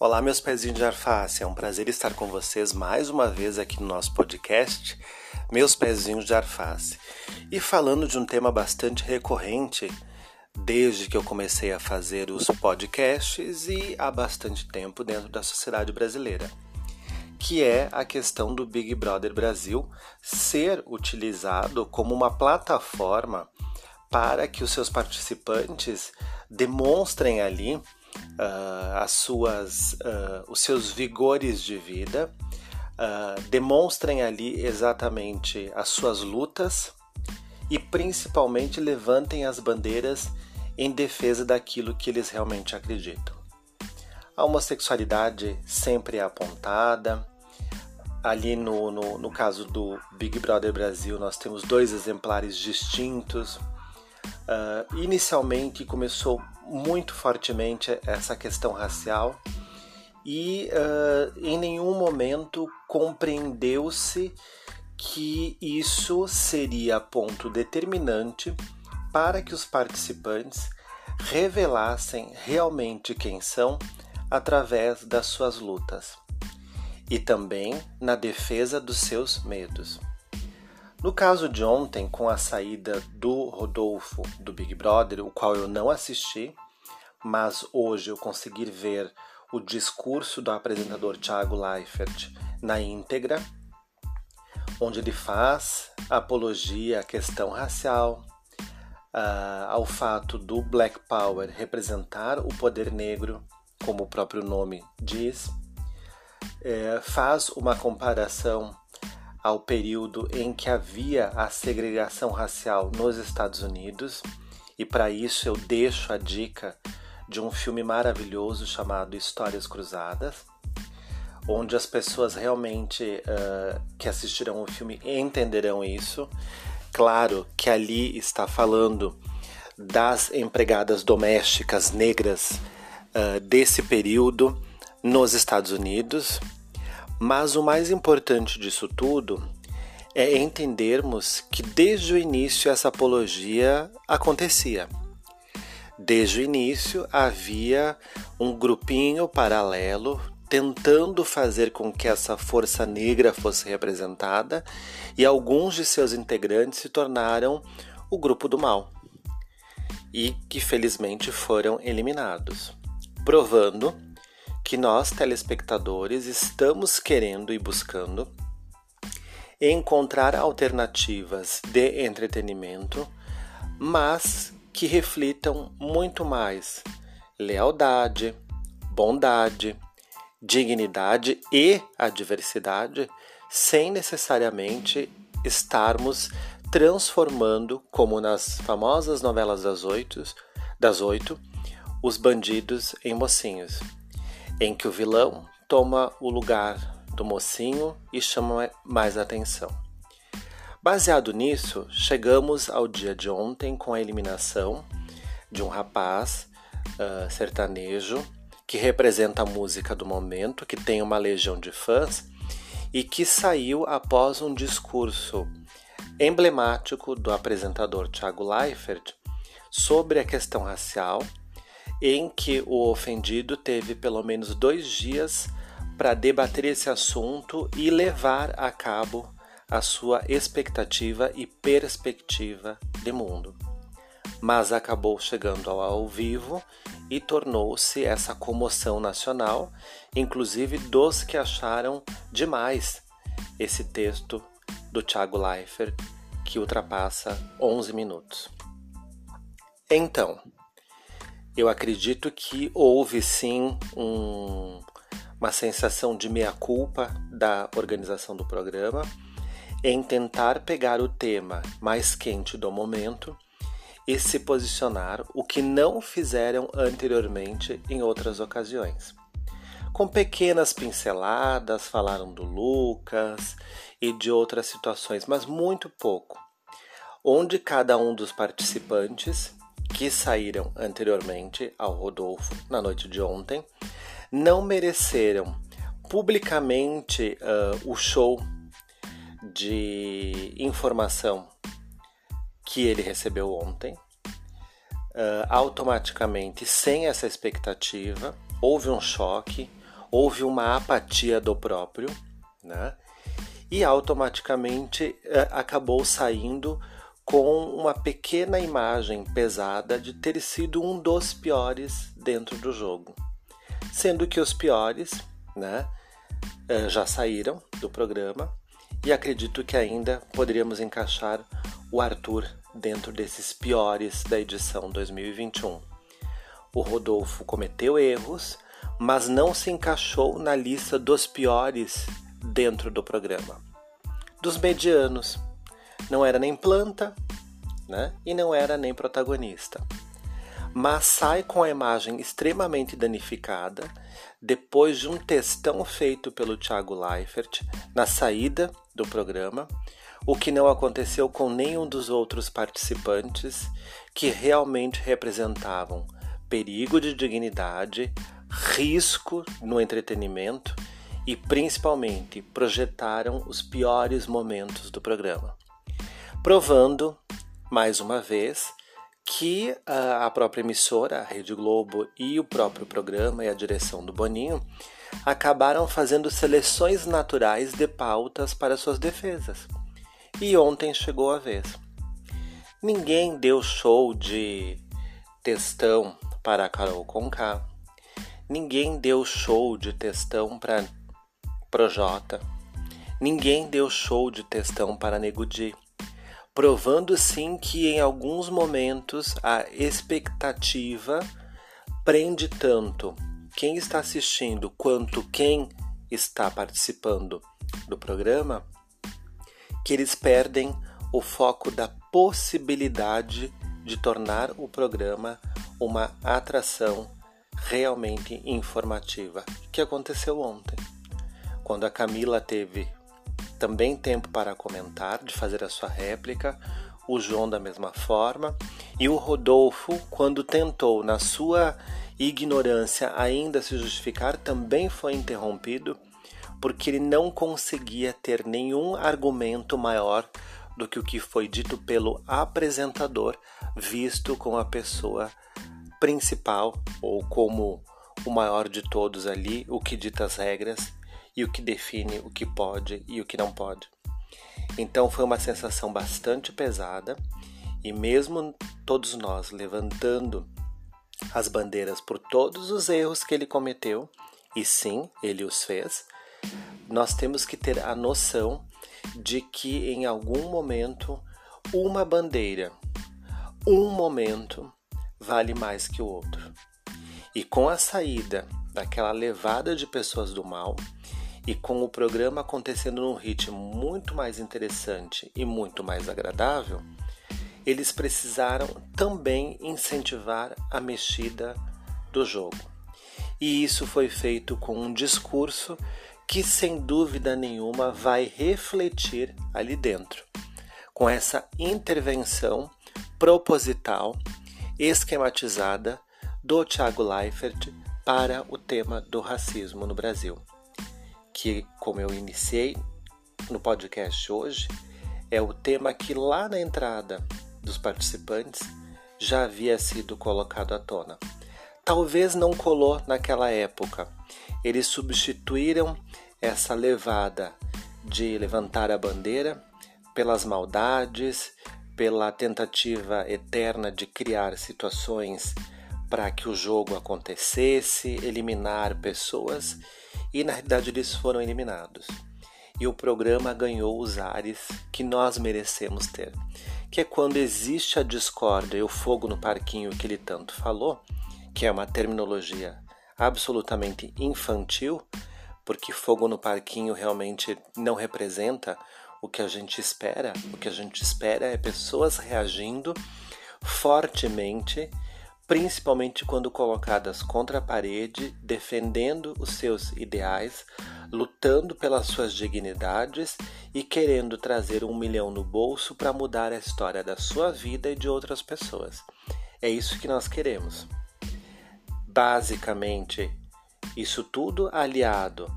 Olá, meus pezinhos de arface, é um prazer estar com vocês mais uma vez aqui no nosso podcast, Meus Pezinhos de Arface. E falando de um tema bastante recorrente desde que eu comecei a fazer os podcasts e há bastante tempo dentro da sociedade brasileira, que é a questão do Big Brother Brasil ser utilizado como uma plataforma para que os seus participantes demonstrem ali uh, as suas, uh, os seus vigores de vida, uh, demonstrem ali exatamente as suas lutas e principalmente levantem as bandeiras em defesa daquilo que eles realmente acreditam. A homossexualidade sempre é apontada. Ali no, no, no caso do Big Brother Brasil, nós temos dois exemplares distintos. Uh, inicialmente começou muito fortemente essa questão racial e uh, em nenhum momento compreendeu-se que isso seria ponto determinante para que os participantes revelassem realmente quem são através das suas lutas e também na defesa dos seus medos. No caso de ontem, com a saída do Rodolfo do Big Brother, o qual eu não assisti, mas hoje eu consegui ver o discurso do apresentador Thiago Leifert na íntegra, onde ele faz apologia à questão racial, uh, ao fato do Black Power representar o poder negro, como o próprio nome diz, é, faz uma comparação ao período em que havia a segregação racial nos Estados Unidos, e para isso eu deixo a dica de um filme maravilhoso chamado Histórias Cruzadas, onde as pessoas realmente uh, que assistirão o filme entenderão isso. Claro que ali está falando das empregadas domésticas negras uh, desse período nos Estados Unidos, mas o mais importante disso tudo é entendermos que desde o início essa apologia acontecia. Desde o início havia um grupinho paralelo tentando fazer com que essa força negra fosse representada e alguns de seus integrantes se tornaram o grupo do mal e que felizmente foram eliminados, provando que nós, telespectadores, estamos querendo e buscando encontrar alternativas de entretenimento, mas que reflitam muito mais lealdade, bondade, dignidade e a diversidade, sem necessariamente estarmos transformando, como nas famosas novelas das oito, das oito os bandidos em mocinhos em que o vilão toma o lugar do mocinho e chama mais atenção. Baseado nisso, chegamos ao dia de ontem com a eliminação de um rapaz uh, sertanejo que representa a música do momento, que tem uma legião de fãs e que saiu após um discurso emblemático do apresentador Thiago Leifert sobre a questão racial em que o ofendido teve pelo menos dois dias para debater esse assunto e levar a cabo a sua expectativa e perspectiva de mundo. Mas acabou chegando ao, vivo e tornou-se essa comoção nacional, inclusive dos que acharam demais esse texto do Thiago Leifert, que ultrapassa 11 minutos. Então, eu acredito que houve sim um, uma sensação de meia-culpa da organização do programa em tentar pegar o tema mais quente do momento e se posicionar, o que não fizeram anteriormente em outras ocasiões. Com pequenas pinceladas, falaram do Lucas e de outras situações, mas muito pouco, onde cada um dos participantes que saíram anteriormente ao Rodolfo na noite de ontem não mereceram publicamente uh, o show de informação que ele recebeu ontem. Uh, automaticamente, sem essa expectativa, houve um choque, houve uma apatia do próprio, né? E automaticamente eh, acabou saindo com uma pequena imagem pesada de ter sido um dos piores dentro do jogo. Sendo que os piores né, eh, já saíram do programa e acredito que ainda poderíamos encaixar o Arthur dentro desses piores da edição 2021. O Rodolfo cometeu erros, mas não se encaixou na lista dos piores dentro do programa. Dos medianos, não era nem planta, né? E não era nem protagonista. Mas sai com a imagem extremamente danificada depois de um testão feito pelo Thiago Leifert na saída do programa, o que não aconteceu com nenhum dos outros participantes que realmente representavam perigo de dignidade, risco no entretenimento e principalmente projetaram os piores momentos do programa, provando mais uma vez que a própria emissora, a Rede Globo e o próprio programa e a direção do Boninho acabaram fazendo seleções naturais de pautas para suas defesas. E ontem chegou a vez. Ninguém deu show de textão para a Carol Conká. Ninguém deu show de textão para Projota. Ninguém deu show de textão para Nego Di provando sim que em alguns momentos a expectativa prende tanto quem está assistindo quanto quem está participando do programa que eles perdem o foco da possibilidade de tornar o programa uma atração realmente informativa, que aconteceu ontem, quando a Camila teve também tempo para comentar, de fazer a sua réplica, o João da mesma forma, e o Rodolfo, quando tentou, na sua ignorância, ainda se justificar, também foi interrompido, porque ele não conseguia ter nenhum argumento maior do que o que foi dito pelo apresentador, visto como a pessoa principal ou como o maior de todos ali, o que dita as regras e o que define o que pode e o que não pode. Então foi uma sensação bastante pesada e mesmo todos nós levantando as bandeiras por todos os erros que ele cometeu, e sim, ele os fez, nós temos que ter a noção de que em algum momento uma bandeira, um momento vale mais que o outro. E com a saída daquela levada de pessoas do mal, e com o programa acontecendo num ritmo muito mais interessante e muito mais agradável, eles precisaram também incentivar a mexida do jogo. E isso foi feito com um discurso que, sem dúvida nenhuma, vai refletir ali dentro, com essa intervenção proposital, esquematizada do Thiago Leifert para o tema do racismo no Brasil que, como eu iniciei no podcast hoje, é o tema que lá na entrada dos participantes já havia sido colocado à tona. Talvez não colou naquela época. Eles substituíram essa levada de levantar a bandeira pelas maldades, pela tentativa eterna de criar situações para que o jogo acontecesse, eliminar pessoas e na realidade eles foram eliminados. E o programa ganhou os ares que nós merecemos ter, que é quando existe a discórdia e o fogo no parquinho que ele tanto falou, que é uma terminologia absolutamente infantil, porque fogo no parquinho realmente não representa o que a gente espera. O que a gente espera é pessoas reagindo fortemente principalmente quando colocadas contra a parede, defendendo os seus ideais, lutando pelas suas dignidades e querendo trazer um milhão no bolso para mudar a história da sua vida e de outras pessoas. É isso que nós queremos. Basicamente, isso tudo aliado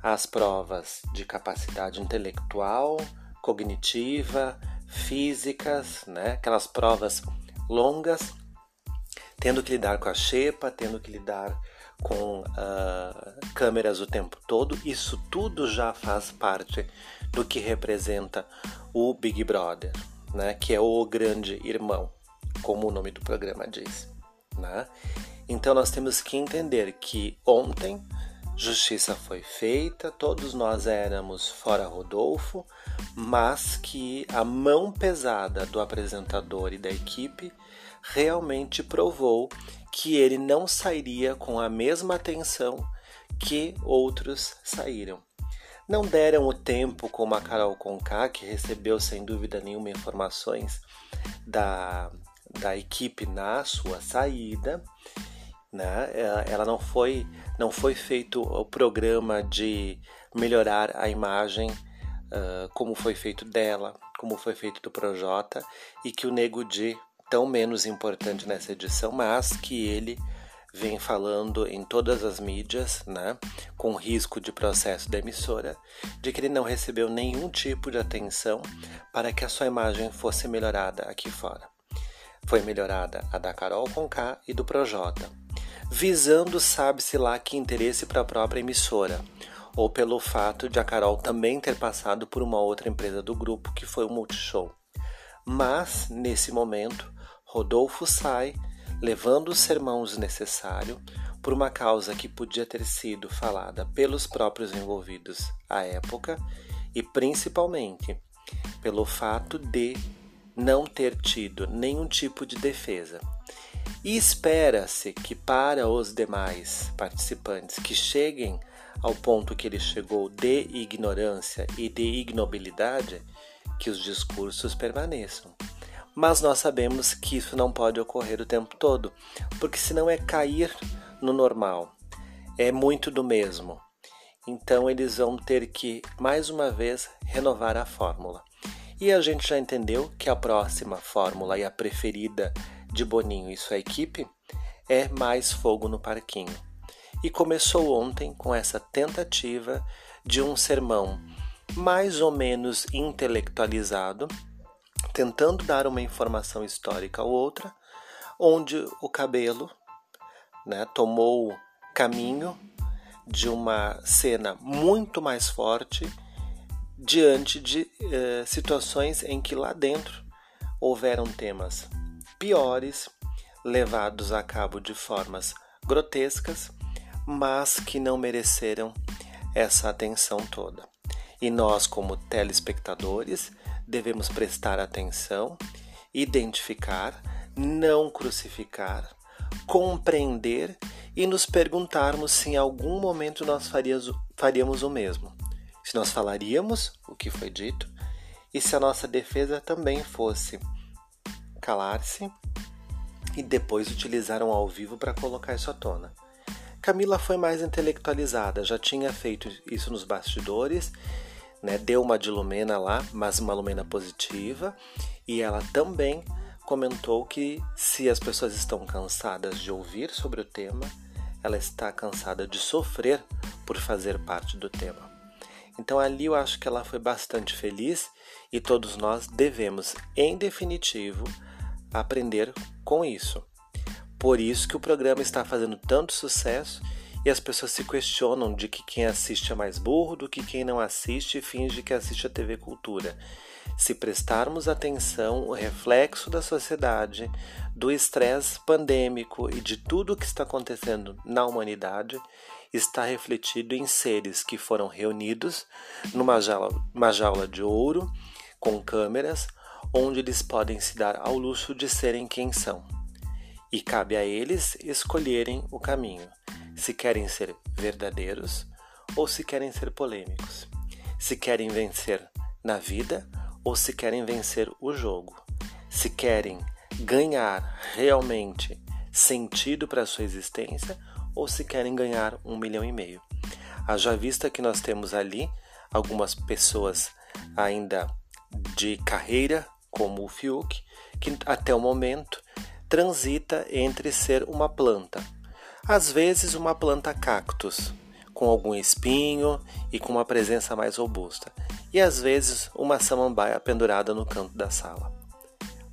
às provas de capacidade intelectual, cognitiva, físicas, né? aquelas provas longas tendo que lidar com a xepa, tendo que lidar com uh, câmeras o tempo todo, isso tudo já faz parte do que representa o Big Brother, né? que é o grande irmão, como o nome do programa diz. Né? Então nós temos que entender que ontem justiça foi feita, todos nós éramos fora Rodolfo, mas que a mão pesada do apresentador e da equipe realmente provou que ele não sairia com a mesma atenção que outros saíram. Não deram o tempo como a Carol Conká, que recebeu sem dúvida nenhuma informações da, da equipe na sua saída, né? Ela não foi não foi feito o programa de melhorar a imagem uh, como foi feito dela, como foi feito do Projota e que o Nego Di tão menos importante nessa edição, mas que ele vem falando em todas as mídias, né, com risco de processo da emissora, de que ele não recebeu nenhum tipo de atenção para que a sua imagem fosse melhorada aqui fora. Foi melhorada a da Carol Conká e do Projota, visando sabe-se lá que interesse para a própria emissora, ou pelo fato de a Carol também ter passado por uma outra empresa do grupo que foi o Multishow. Mas, nesse momento, Rodolfo sai, levando o sermão desnecessário por uma causa que podia ter sido falada pelos próprios envolvidos à época e principalmente pelo fato de não ter tido nenhum tipo de defesa. E espera-se que para os demais participantes que cheguem ao ponto que ele chegou de ignorância e de ignobilidade, que os discursos permaneçam. Mas nós sabemos que isso não pode ocorrer o tempo todo, porque senão é cair no normal, é muito do mesmo. Então eles vão ter que mais uma vez renovar a fórmula. E a gente já entendeu que a próxima fórmula e a preferida de Boninho e sua equipe é mais fogo no parquinho. E começou ontem com essa tentativa de um sermão mais ou menos intelectualizado, tentando dar uma informação histórica ou outra, onde o cabelo né, tomou caminho de uma cena muito mais forte diante de eh, situações em que lá dentro houveram temas piores, levados a cabo de formas grotescas, mas que não mereceram essa atenção toda. E nós, como telespectadores, devemos prestar atenção, identificar, não crucificar, compreender e nos perguntarmos se em algum momento nós faríamos o mesmo. Se nós falaríamos o que foi dito e se a nossa defesa também fosse calar-se e depois utilizaram ao vivo para colocar isso à tona. Camila foi mais intelectualizada, já tinha feito isso nos bastidores, né? deu uma de Lumena lá, mas uma Lumena positiva, e ela também comentou que se as pessoas estão cansadas de ouvir sobre o tema, ela está cansada de sofrer por fazer parte do tema. Então ali eu acho que ela foi bastante feliz e todos nós devemos, em definitivo, aprender com isso. Por isso que o programa está fazendo tanto sucesso e as pessoas se questionam de que quem assiste é mais burro do que quem não assiste e finge que assiste a TV Cultura. Se prestarmos atenção, o reflexo da sociedade, do estresse pandêmico e de tudo o que está acontecendo na humanidade está refletido em seres que foram reunidos numa jaula, jaula de ouro com câmeras onde eles podem se dar ao luxo de serem quem são. E cabe a eles escolherem o caminho, se querem ser verdadeiros ou se querem ser polêmicos, se querem vencer na vida ou se querem vencer o jogo, se querem ganhar realmente sentido para sua existência ou se querem ganhar um milhão e meio. Haja vista que nós temos ali algumas pessoas ainda de carreira como o Fiuk, que até o momento transita entre ser uma planta, às vezes uma planta cactus, com algum espinho e com uma presença mais robusta, e às vezes uma samambaia pendurada no canto da sala.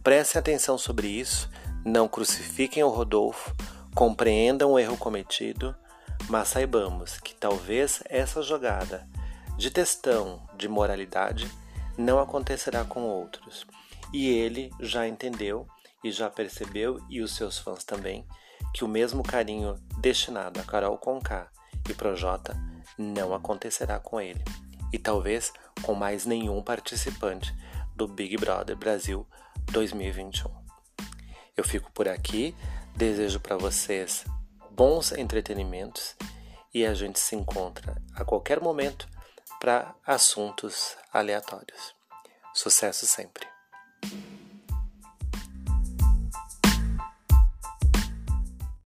Prestem atenção sobre isso, não crucifiquem o Rodolfo, compreendam o erro cometido, Mas saibamos que talvez essa jogada de testão de moralidade não acontecerá com outros. E ele já entendeu e já percebeu, e os seus fãs também, que o mesmo carinho destinado a Carol Conká e Projota não acontecerá com ele, e talvez com mais nenhum participante do Big Brother Brasil 2021. Eu fico por aqui, desejo para vocês bons entretenimentos e a gente se encontra a qualquer momento para assuntos aleatórios. Sucesso sempre!